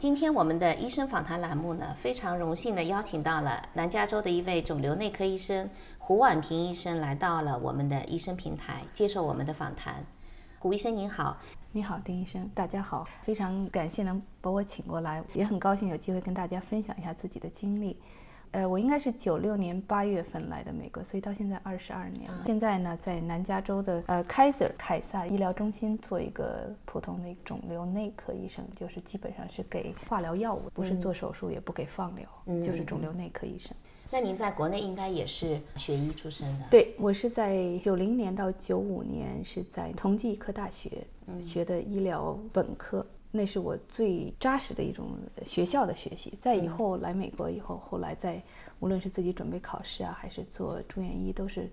今天我们的医生访谈栏目呢，非常荣幸地邀请到了南加州的一位肿瘤内科医生胡婉平医生来到了我们的医生平台，接受我们的访谈。胡医生您好，你好，丁医生，大家好，非常感谢能把我请过来，也很高兴有机会跟大家分享一下自己的经历。呃，我应该是九六年八月份来的美国，所以到现在二十二年了。现在呢，在南加州的呃凯撒凯撒医疗中心做一个普通的肿瘤内科医生，就是基本上是给化疗药物，不是做手术，也不给放疗，就是肿瘤内科医生。那您在国内应该也是学医出身的？对，我是在九零年到九五年是在同济医科大学学的医疗本科。那是我最扎实的一种学校的学习。在以后来美国以后，后来在无论是自己准备考试啊，还是做住院医，都是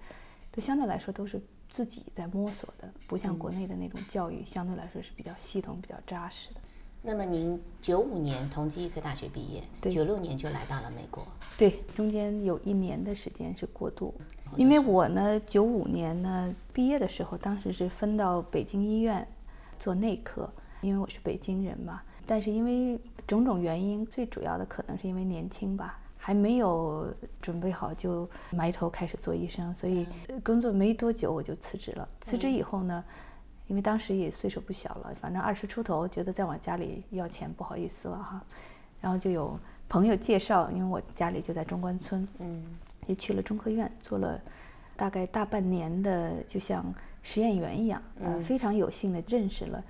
都相对来说都是自己在摸索的，不像国内的那种教育相对来说是比较系统、比较扎实的。那么您九五年同济医科大学毕业，九六年就来到了美国。对，中间有一年的时间是过渡，因为我呢九五年呢毕业的时候，当时是分到北京医院做内科。因为我是北京人嘛，但是因为种种原因，最主要的可能是因为年轻吧，还没有准备好就埋头开始做医生，所以工作没多久我就辞职了。辞职以后呢，因为当时也岁数不小了，反正二十出头，觉得再往家里要钱不好意思了哈，然后就有朋友介绍，因为我家里就在中关村，嗯，也去了中科院做了大概大半年的，就像实验员一样，呃，非常有幸的认识了。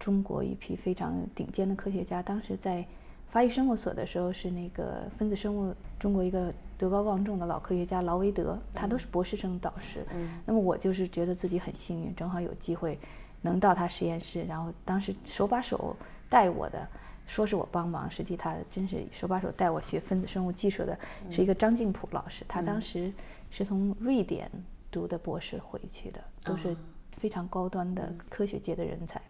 中国一批非常顶尖的科学家，当时在发育生物所的时候，是那个分子生物中国一个德高望重的老科学家劳维德，他都是博士生导师。嗯，那么我就是觉得自己很幸运，正好有机会能到他实验室，然后当时手把手带我的，说是我帮忙，实际他真是手把手带我学分子生物技术的，是一个张静普老师，他当时是从瑞典读的博士回去的，都是非常高端的科学界的人才。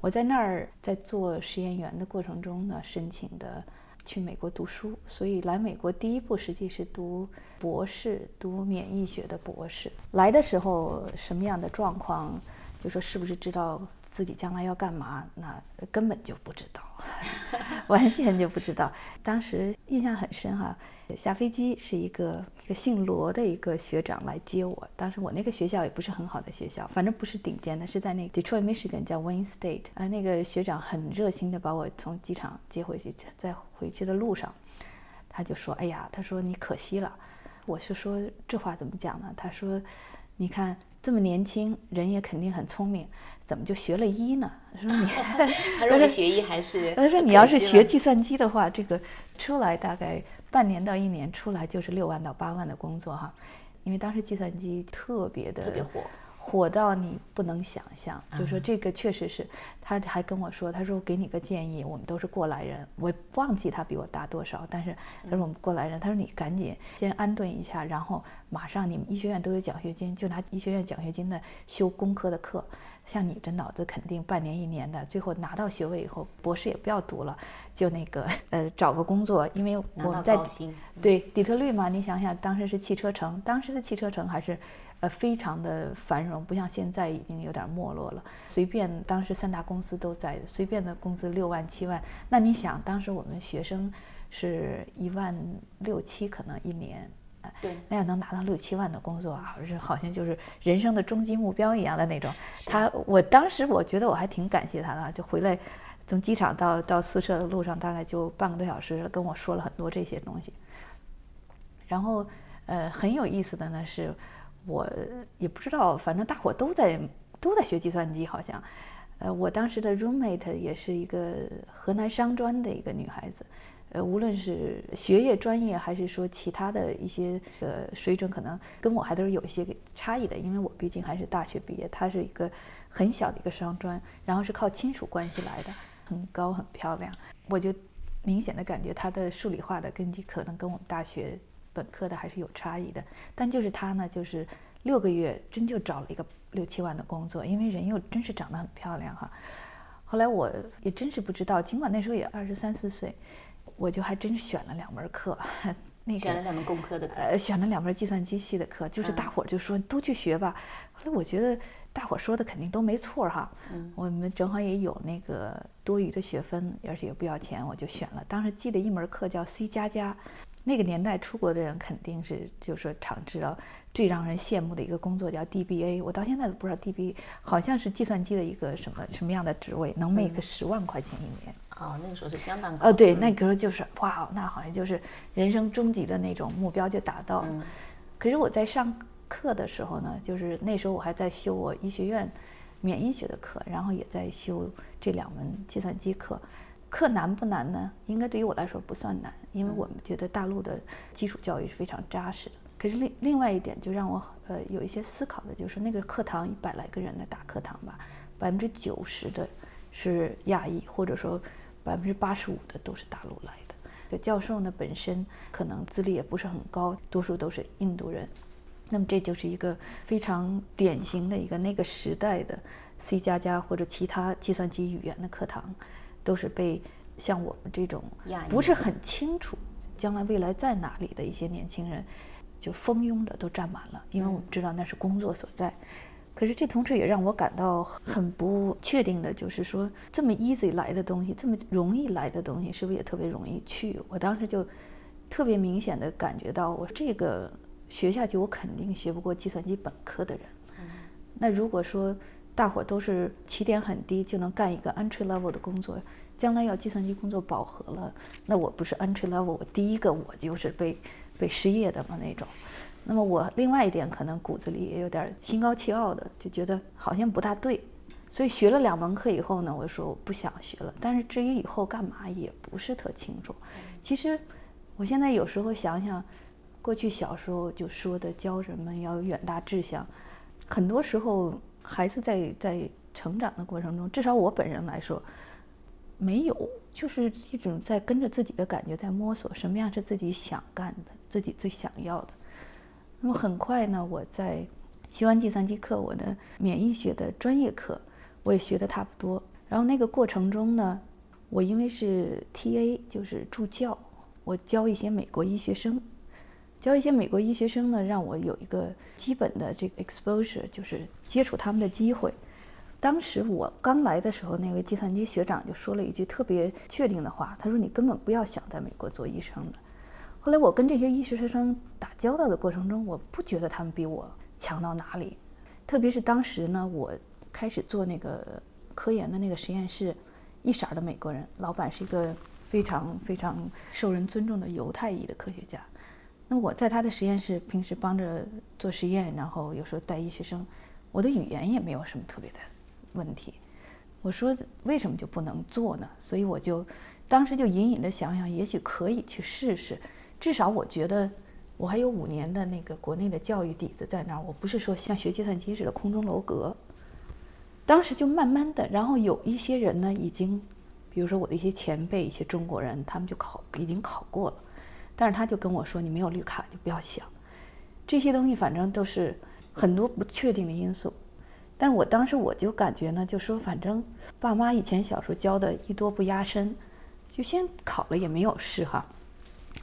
我在那儿在做实验员的过程中呢，申请的去美国读书，所以来美国第一步实际是读博士，读免疫学的博士。来的时候什么样的状况，就说是不是知道自己将来要干嘛，那根本就不知道，完全就不知道。当时印象很深哈。下飞机是一个一个姓罗的一个学长来接我。当时我那个学校也不是很好的学校，反正不是顶尖的，是在那个 Detroit Michigan 叫 Wayne State。啊，那个学长很热心的把我从机场接回去，在回去的路上，他就说：“哎呀，他说你可惜了。”我是说这话怎么讲呢？他说：“你看这么年轻人也肯定很聪明，怎么就学了医呢？”他说：“你，他说学医还是……他说你要是学计算机的话，这个出来大概……”半年到一年出来就是六万到八万的工作哈，因为当时计算机特别的特别火，火到你不能想象。就说这个确实是，他还跟我说，他说给你个建议，我们都是过来人，我忘记他比我大多少，但是他说我们过来人，他说你赶紧先安顿一下，然后马上你们医学院都有奖学金，就拿医学院奖学金的修工科的课。像你这脑子肯定半年一年的，最后拿到学位以后，博士也不要读了，就那个呃找个工作，因为我们在对底特律嘛，你想想当时是汽车城，当时的汽车城还是呃非常的繁荣，不像现在已经有点没落了。随便当时三大公司都在，随便的工资六万七万，那你想当时我们学生是一万六七可能一年。对，那要能拿到六七万的工作啊，是好像就是人生的终极目标一样的那种。他，我当时我觉得我还挺感谢他的，就回来从机场到到宿舍的路上，大概就半个多小时，跟我说了很多这些东西。然后，呃，很有意思的呢是，我也不知道，反正大伙都在都在学计算机，好像，呃，我当时的 roommate 也是一个河南商专的一个女孩子。呃，无论是学业专业，还是说其他的一些呃水准，可能跟我还都是有一些差异的。因为我毕竟还是大学毕业，她是一个很小的一个商专，然后是靠亲属关系来的，很高很漂亮。我就明显的感觉他的数理化的根基可能跟我们大学本科的还是有差异的。但就是他呢，就是六个月真就找了一个六七万的工作，因为人又真是长得很漂亮哈。后来我也真是不知道，尽管那时候也二十三四岁，我就还真选了两门课。那选了两门工科的课，呃，选了两门计算机系的课，就是大伙儿就说都去学吧。后来我觉得大伙儿说的肯定都没错哈。嗯，我们正好也有那个多余的学分，而且也不要钱，我就选了。当时记得一门课叫 C 加加，那个年代出国的人肯定是就是说常知道最让人羡慕的一个工作叫 DBA，我到现在都不知道 DBA 好像是计算机的一个什么什么样的职位，能 make 十万块钱一年。哦，那个时候是相当高。哦，对，那个时候就是哇，那好像就是人生终极的那种目标就达到了。可是我在上课的时候呢，就是那时候我还在修我医学院免疫学的课，然后也在修这两门计算机课。课难不难呢？应该对于我来说不算难，因为我们觉得大陆的基础教育是非常扎实的。可是另另外一点就让我呃有一些思考的，就是那个课堂一百来个人的大课堂吧，百分之九十的是亚裔，或者说。百分之八十五的都是大陆来的，这教授呢本身可能资历也不是很高，多数都是印度人。那么这就是一个非常典型的一个那个时代的 C 加加或者其他计算机语言的课堂，都是被像我们这种不是很清楚将来未来在哪里的一些年轻人就蜂拥的都占满了，因为我们知道那是工作所在。可是这同时也让我感到很不确定的，就是说这么 easy 来的东西，这么容易来的东西，是不是也特别容易去？我当时就特别明显的感觉到，我这个学下去，我肯定学不过计算机本科的人。那如果说大伙都是起点很低就能干一个 entry level 的工作，将来要计算机工作饱和了，那我不是 entry level，我第一个我就是被被失业的嘛那种。那么我另外一点可能骨子里也有点心高气傲的，就觉得好像不大对，所以学了两门课以后呢，我说我不想学了。但是至于以后干嘛也不是特清楚。其实我现在有时候想想，过去小时候就说的教人们要有远大志向，很多时候孩子在在成长的过程中，至少我本人来说，没有，就是一种在跟着自己的感觉在摸索，什么样是自己想干的，自己最想要的。那么很快呢，我在学完计算机课，我的免疫学的专业课我也学的差不多。然后那个过程中呢，我因为是 TA，就是助教，我教一些美国医学生，教一些美国医学生呢，让我有一个基本的这个 exposure，就是接触他们的机会。当时我刚来的时候，那位计算机学长就说了一句特别确定的话，他说：“你根本不要想在美国做医生的。”后来我跟这些医学生打交道的过程中，我不觉得他们比我强到哪里。特别是当时呢，我开始做那个科研的那个实验室，一色儿的美国人，老板是一个非常非常受人尊重的犹太裔的科学家。那我在他的实验室平时帮着做实验，然后有时候带医学生，我的语言也没有什么特别的问题。我说为什么就不能做呢？所以我就当时就隐隐的想想，也许可以去试试。至少我觉得，我还有五年的那个国内的教育底子在那儿。我不是说像学计算机似的空中楼阁。当时就慢慢的，然后有一些人呢，已经，比如说我的一些前辈，一些中国人，他们就考已经考过了。但是他就跟我说：“你没有绿卡就不要想。”这些东西反正都是很多不确定的因素。但是我当时我就感觉呢，就说反正爸妈以前小时候教的“艺多不压身”，就先考了也没有事哈。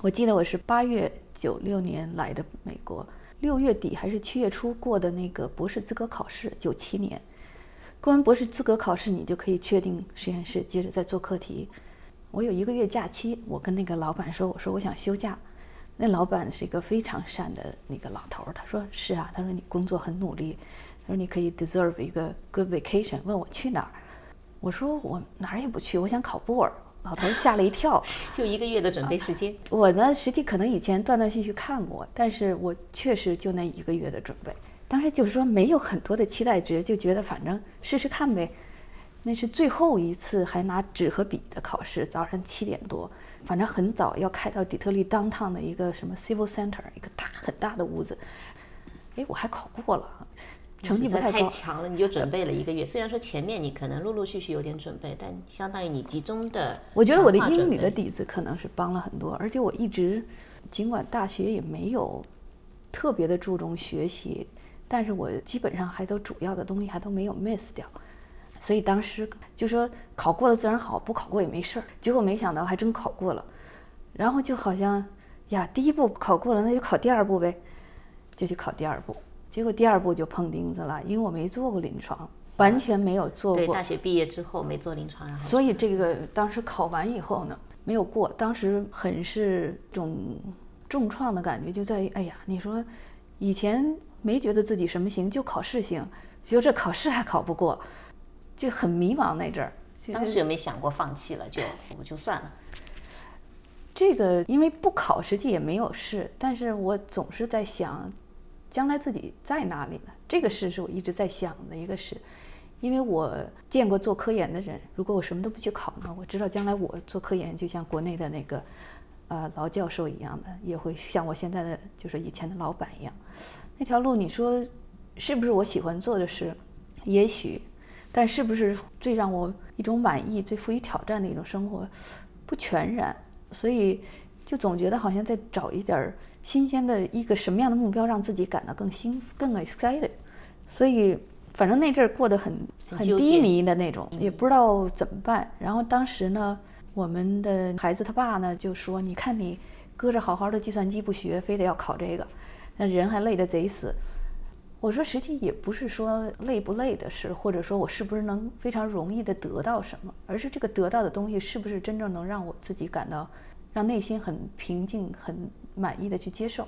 我记得我是八月九六年来的美国，六月底还是七月初过的那个博士资格考试。九七年过完博士资格考试，你就可以确定实验室，接着再做课题。我有一个月假期，我跟那个老板说：“我说我想休假。”那老板是一个非常善的那个老头儿，他说：“是啊，他说你工作很努力，他说你可以 deserve 一个 good vacation。”问我去哪儿，我说我哪儿也不去，我想考布尔。老头吓了一跳，就一个月的准备时间。我呢，实际可能以前断断续续看过，但是我确实就那一个月的准备。当时就是说没有很多的期待值，就觉得反正试试看呗。那是最后一次还拿纸和笔的考试，早上七点多，反正很早要开到底特律 downtown 的一个什么 civil center，一个大很大的屋子。哎，我还考过了。成绩不太高。太强了，你就准备了一个月。虽然说前面你可能陆陆续续有点准备，但相当于你集中的。我觉得我的英语的底子可能是帮了很多，而且我一直，尽管大学也没有特别的注重学习，但是我基本上还都主要的东西还都没有 miss 掉。所以当时就说考过了自然好，不考过也没事儿。结果没想到还真考过了，然后就好像呀，第一步考过了，那就考第二步呗，就去考第二步。结果第二步就碰钉子了，因为我没做过临床，完全没有做过。对，大学毕业之后没做临床，然后所以这个当时考完以后呢，没有过。当时很是种重创的感觉，就在于哎呀，你说以前没觉得自己什么行，就考试行，结果这考试还考不过。就很迷茫那阵儿，当时有没有想过放弃了？就我就算了。这个因为不考，实际也没有事。但是我总是在想，将来自己在哪里呢？这个事是我一直在想的一个事。因为我见过做科研的人，如果我什么都不去考呢，我知道将来我做科研就像国内的那个呃老教授一样的，也会像我现在的就是以前的老板一样。那条路，你说是不是我喜欢做的事？也许。但是不是最让我一种满意、最富于挑战的一种生活，不全然。所以就总觉得好像在找一点新鲜的一个什么样的目标，让自己感到更兴、更 excited。所以反正那阵儿过得很很低迷的那种，也不知道怎么办。然后当时呢，我们的孩子他爸呢就说：“你看你搁着好好的计算机不学，非得要考这个，那人还累得贼死。”我说，实际也不是说累不累的事，或者说我是不是能非常容易的得到什么，而是这个得到的东西是不是真正能让我自己感到，让内心很平静、很满意的去接受。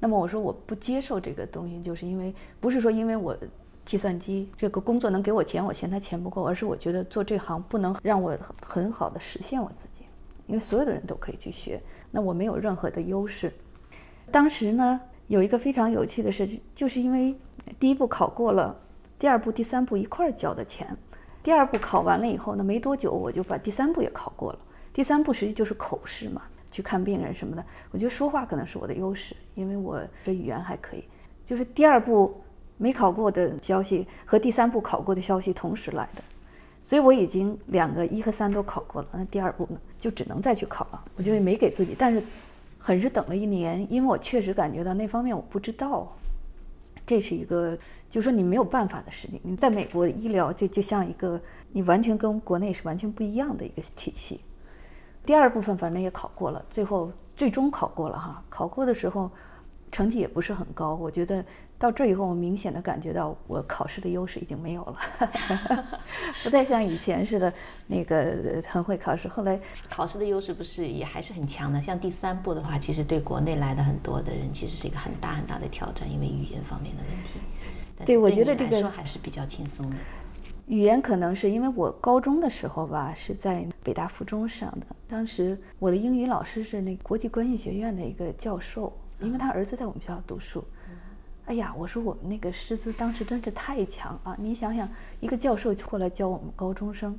那么我说我不接受这个东西，就是因为不是说因为我计算机这个工作能给我钱，我嫌他钱不够，而是我觉得做这行不能让我很好的实现我自己，因为所有的人都可以去学，那我没有任何的优势。当时呢？有一个非常有趣的事情，就是因为第一步考过了，第二步、第三步一块儿交的钱。第二步考完了以后呢，没多久我就把第三步也考过了。第三步实际就是口试嘛，去看病人什么的。我觉得说话可能是我的优势，因为我的语言还可以。就是第二步没考过的消息和第三步考过的消息同时来的，所以我已经两个一和三都考过了。那第二步呢，就只能再去考了。我就没给自己，但是。很是等了一年，因为我确实感觉到那方面我不知道，这是一个，就说你没有办法的事情。你在美国医疗就就像一个，你完全跟国内是完全不一样的一个体系。第二部分反正也考过了，最后最终考过了哈，考过的时候。成绩也不是很高，我觉得到这以后，我明显的感觉到我考试的优势已经没有了，不再像以前似的，那个很会考试。后来考试的优势不是也还是很强的？像第三步的话，其实对国内来的很多的人，其实是一个很大很大的挑战，因为语言方面的问题。对，我觉得这个还是比较轻松的。语言可能是因为我高中的时候吧，是在北大附中上的，当时我的英语老师是那国际关系学院的一个教授。因为他儿子在我们学校读书，哎呀，我说我们那个师资当时真是太强啊。你想想，一个教授过来教我们高中生，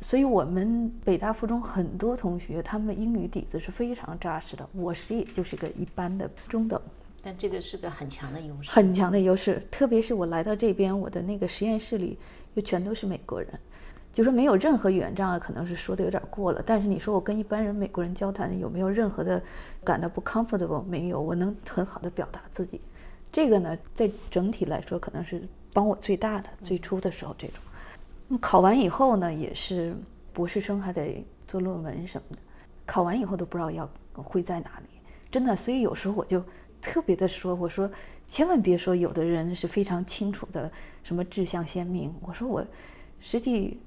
所以我们北大附中很多同学，他们英语底子是非常扎实的。我实际就是个一般的中等，但这个是个很强的优势，很强的优势。特别是我来到这边，我的那个实验室里又全都是美国人。就说没有任何语言障碍，可能是说的有点过了。但是你说我跟一般人美国人交谈有没有任何的感到不 comfortable？没有，我能很好的表达自己。这个呢，在整体来说可能是帮我最大的。最初的时候这种，那考完以后呢，也是博士生还得做论文什么的，考完以后都不知道要会在哪里，真的。所以有时候我就特别的说，我说千万别说有的人是非常清楚的，什么志向鲜明。我说我实际。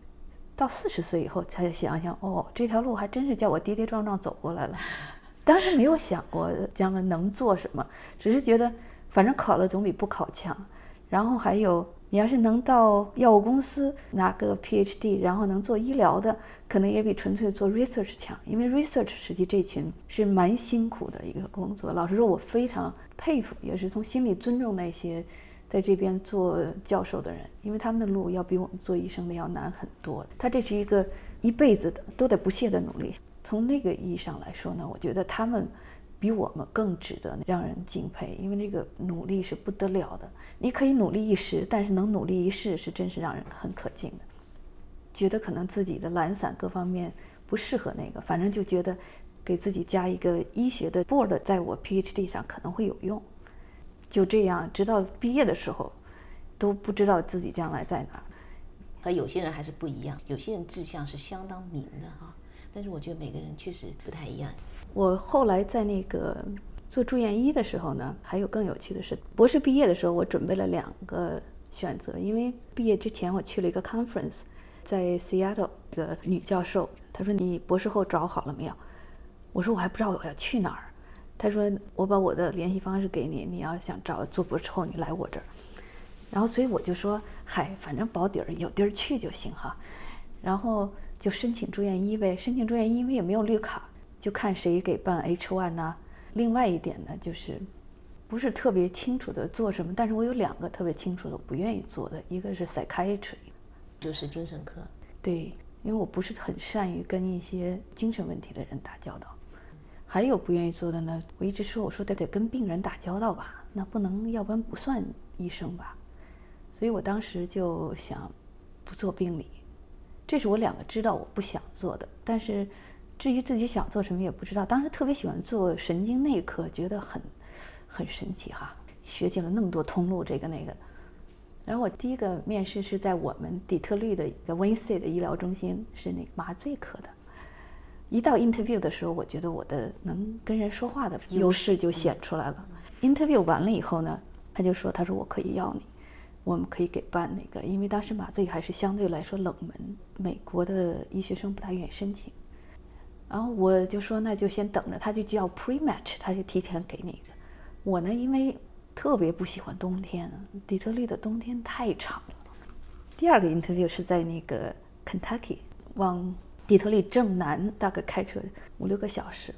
到四十岁以后才想想，哦，这条路还真是叫我跌跌撞撞走过来了。当时没有想过将来能做什么，只是觉得反正考了总比不考强。然后还有，你要是能到药物公司拿个 PhD，然后能做医疗的，可能也比纯粹做 research 强。因为 research 实际这群是蛮辛苦的一个工作。老实说，我非常佩服，也是从心里尊重那些。在这边做教授的人，因为他们的路要比我们做医生的要难很多。他这是一个一辈子的都得不懈的努力。从那个意义上来说呢，我觉得他们比我们更值得让人敬佩，因为那个努力是不得了的。你可以努力一时，但是能努力一世是真是让人很可敬的。觉得可能自己的懒散各方面不适合那个，反正就觉得给自己加一个医学的 board，在我 PhD 上可能会有用。就这样，直到毕业的时候，都不知道自己将来在哪。和有些人还是不一样，有些人志向是相当明的哈，但是我觉得每个人确实不太一样。我后来在那个做住院医的时候呢，还有更有趣的是，博士毕业的时候，我准备了两个选择，因为毕业之前我去了一个 conference，在 Seattle，一个女教授，她说你博士后找好了没有？我说我还不知道我要去哪儿。她说我把我的联系方式给你，你要想找做博士后，你来我这儿。然后，所以我就说，嗨，反正保底儿有地儿去就行哈。然后就申请住院医呗，申请住院医，因为也没有绿卡，就看谁给办 H one 呢。另外一点呢，就是不是特别清楚的做什么，但是我有两个特别清楚的不愿意做的，一个是 psychiatry，就是精神科。对，因为我不是很善于跟一些精神问题的人打交道。还有不愿意做的呢，我一直说，我说得得跟病人打交道吧，那不能，要不然不算医生吧。所以我当时就想不做病理，这是我两个知道我不想做的。但是至于自己想做什么也不知道。当时特别喜欢做神经内科，觉得很很神奇哈，学进了那么多通路，这个那个。然后我第一个面试是在我们底特律的一个 Wincy 的医疗中心，是那个麻醉科的。一到 interview 的时候，我觉得我的能跟人说话的优势就显出来了。interview 完了以后呢，他就说：“他说我可以要你。”我们可以给办那个，因为当时麻醉还是相对来说冷门，美国的医学生不太愿意申请。然后我就说那就先等着，他就叫 pre-match，他就提前给你一个。我呢，因为特别不喜欢冬天，底特律的冬天太长了。第二个 interview 是在那个 Kentucky，往底特律正南大概开车五六个小时。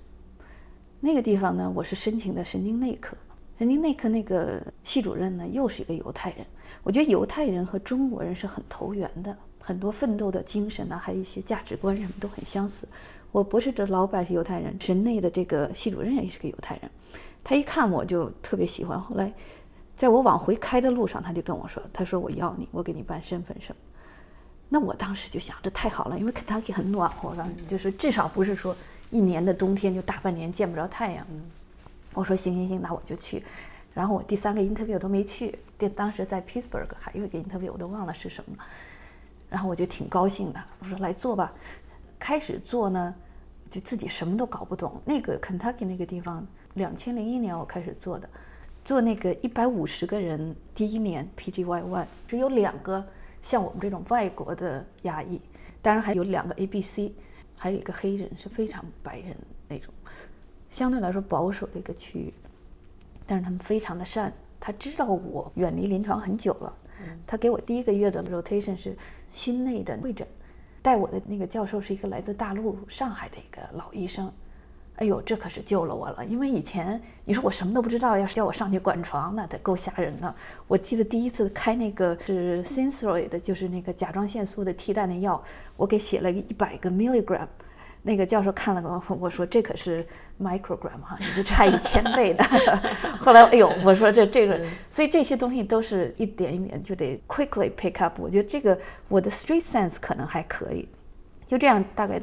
那个地方呢，我是申请的神经内科。神经内科那个系主任呢，又是一个犹太人。我觉得犹太人和中国人是很投缘的，很多奋斗的精神呢，还有一些价值观什么都很相似。我博士的老板是犹太人，神内的这个系主任也是个犹太人。他一看我就特别喜欢。后来，在我往回开的路上，他就跟我说：“他说我要你，我给你办身份什么。”那我当时就想，这太好了，因为肯塔基很暖和了，就是至少不是说一年的冬天就大半年见不着太阳。我说行行行，那我就去。然后我第三个 interview 都没去，当当时在 Pittsburgh 还有一个 interview 我都忘了是什么。然后我就挺高兴的，我说来做吧。开始做呢，就自己什么都搞不懂。那个 Kentucky 那个地方，两千零一年我开始做的，做那个一百五十个人，第一年 PGY1 只有两个像我们这种外国的亚裔，当然还有两个 ABC，还有一个黑人是非常白人那种。相对来说保守的一个区域，但是他们非常的善。他知道我远离临床很久了，他给我第一个月的 rotation 是心内的会诊，带我的那个教授是一个来自大陆上海的一个老医生。哎呦，这可是救了我了，因为以前你说我什么都不知道，要是叫我上去管床，那得够吓人的。我记得第一次开那个是 Synthroid，就是那个甲状腺素的替代的药，我给写了一百个 milligram。那个教授看了我，我说这可是 microgram 哈，你就差一千倍的。后来，哎呦，我说这这个，所以这些东西都是一点一点就得 quickly pick up。我觉得这个我的 street sense 可能还可以，就这样大概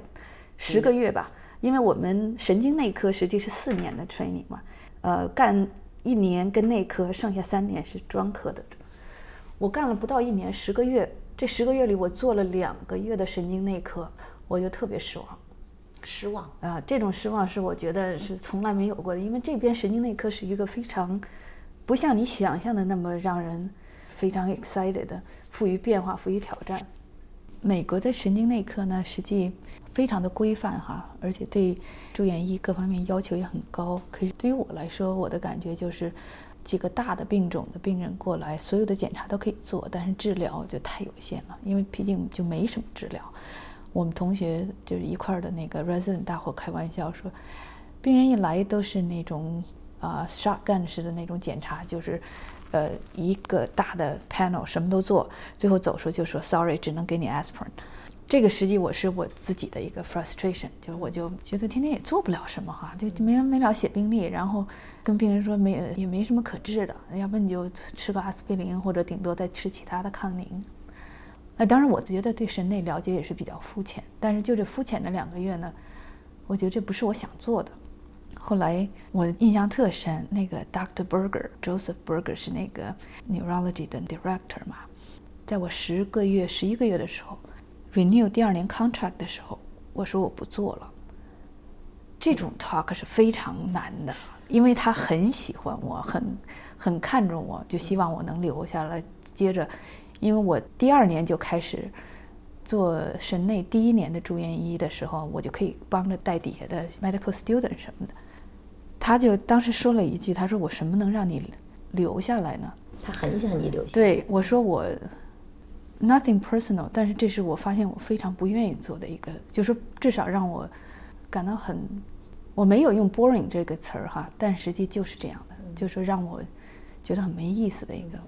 十个月吧。因为我们神经内科实际是四年的 training 嘛，呃，干一年跟内科，剩下三年是专科的。我干了不到一年，十个月，这十个月里我做了两个月的神经内科，我就特别失望。失望啊！这种失望是我觉得是从来没有过的，因为这边神经内科是一个非常不像你想象的那么让人非常 excited 的，富于变化、富于挑战。美国的神经内科呢，实际非常的规范哈，而且对住院医各方面要求也很高。可是对于我来说，我的感觉就是几个大的病种的病人过来，所有的检查都可以做，但是治疗就太有限了，因为毕竟就没什么治疗。我们同学就是一块儿的那个 resident，大伙开玩笑说，病人一来都是那种啊 shotgun 式的那种检查，就是呃一个大的 panel 什么都做，最后走出就说 sorry，只能给你 aspirin。这个实际我是我自己的一个 frustration，就是我就觉得天天也做不了什么哈，就没完没了写病历，然后跟病人说没也没什么可治的，要不你就吃个阿司匹林，或者顶多再吃其他的抗凝。那当然，我觉得对神内了解也是比较肤浅，但是就这肤浅的两个月呢，我觉得这不是我想做的。后来我印象特深，那个 Dr. Berger Joseph Berger 是那个 neurology 的 director 嘛，在我十个月、十一个月的时候，renew 第二年 contract 的时候，我说我不做了。这种 talk 是非常难的，因为他很喜欢我，很很看重我，就希望我能留下来接着。因为我第二年就开始做神内第一年的住院医的时候，我就可以帮着带底下的 medical student 什么的。他就当时说了一句：“他说我什么能让你留下来呢？”他很想你留下。对我说：“我 nothing personal，但是这是我发现我非常不愿意做的一个，就是至少让我感到很……我没有用 boring 这个词儿哈，但实际就是这样的，就是让我觉得很没意思的一个。”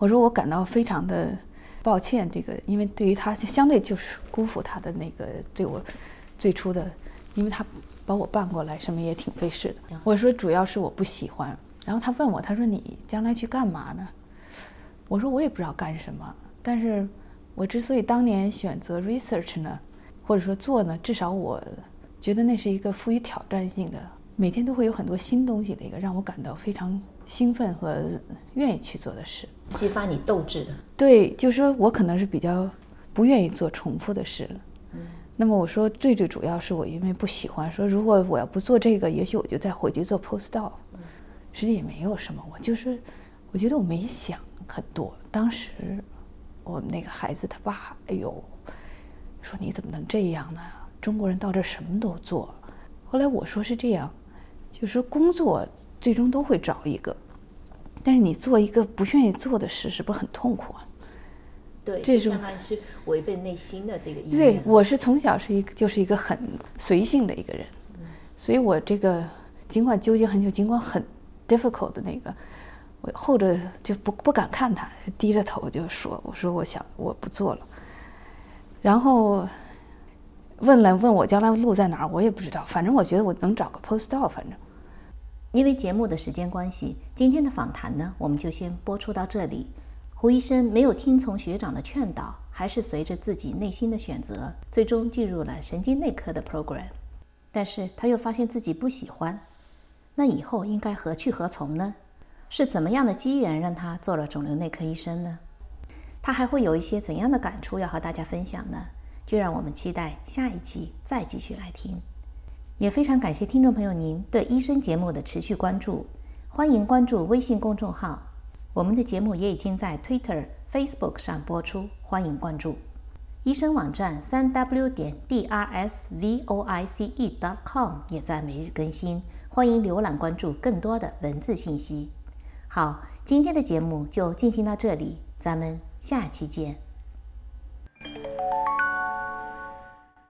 我说我感到非常的抱歉，这个因为对于他就相对就是辜负他的那个对我最初的，因为他把我办过来，什么也挺费事的。我说主要是我不喜欢。然后他问我，他说你将来去干嘛呢？我说我也不知道干什么，但是我之所以当年选择 research 呢，或者说做呢，至少我觉得那是一个富于挑战性的，每天都会有很多新东西的一个让我感到非常兴奋和愿意去做的事。激发你斗志的，对，就是说我可能是比较不愿意做重复的事。嗯，那么我说最最主要是我因为不喜欢说，如果我要不做这个，也许我就再回去做 postdoc。实际也没有什么，我就是我觉得我没想很多。当时我们那个孩子他爸，哎呦，说你怎么能这样呢？中国人到这什么都做。后来我说是这样，就是工作最终都会找一个。但是你做一个不愿意做的事，是不是很痛苦啊？对，这相当于是违背内心的这个意愿。对，我是从小是一个就是一个很随性的一个人，所以我这个尽管纠结很久，尽管很 difficult 的那个，我后着就不不敢看他，低着头就说：“我说我想我不做了。”然后问了问我将来路在哪儿，我也不知道，反正我觉得我能找个 postdoc，反正。因为节目的时间关系，今天的访谈呢，我们就先播出到这里。胡医生没有听从学长的劝导，还是随着自己内心的选择，最终进入了神经内科的 program。但是他又发现自己不喜欢，那以后应该何去何从呢？是怎么样的机缘让他做了肿瘤内科医生呢？他还会有一些怎样的感触要和大家分享呢？就让我们期待下一期再继续来听。也非常感谢听众朋友您对医生节目的持续关注，欢迎关注微信公众号，我们的节目也已经在 Twitter、Facebook 上播出，欢迎关注。医生网站三 w 点 drsvoice.com 也在每日更新，欢迎浏览关注更多的文字信息。好，今天的节目就进行到这里，咱们下期见。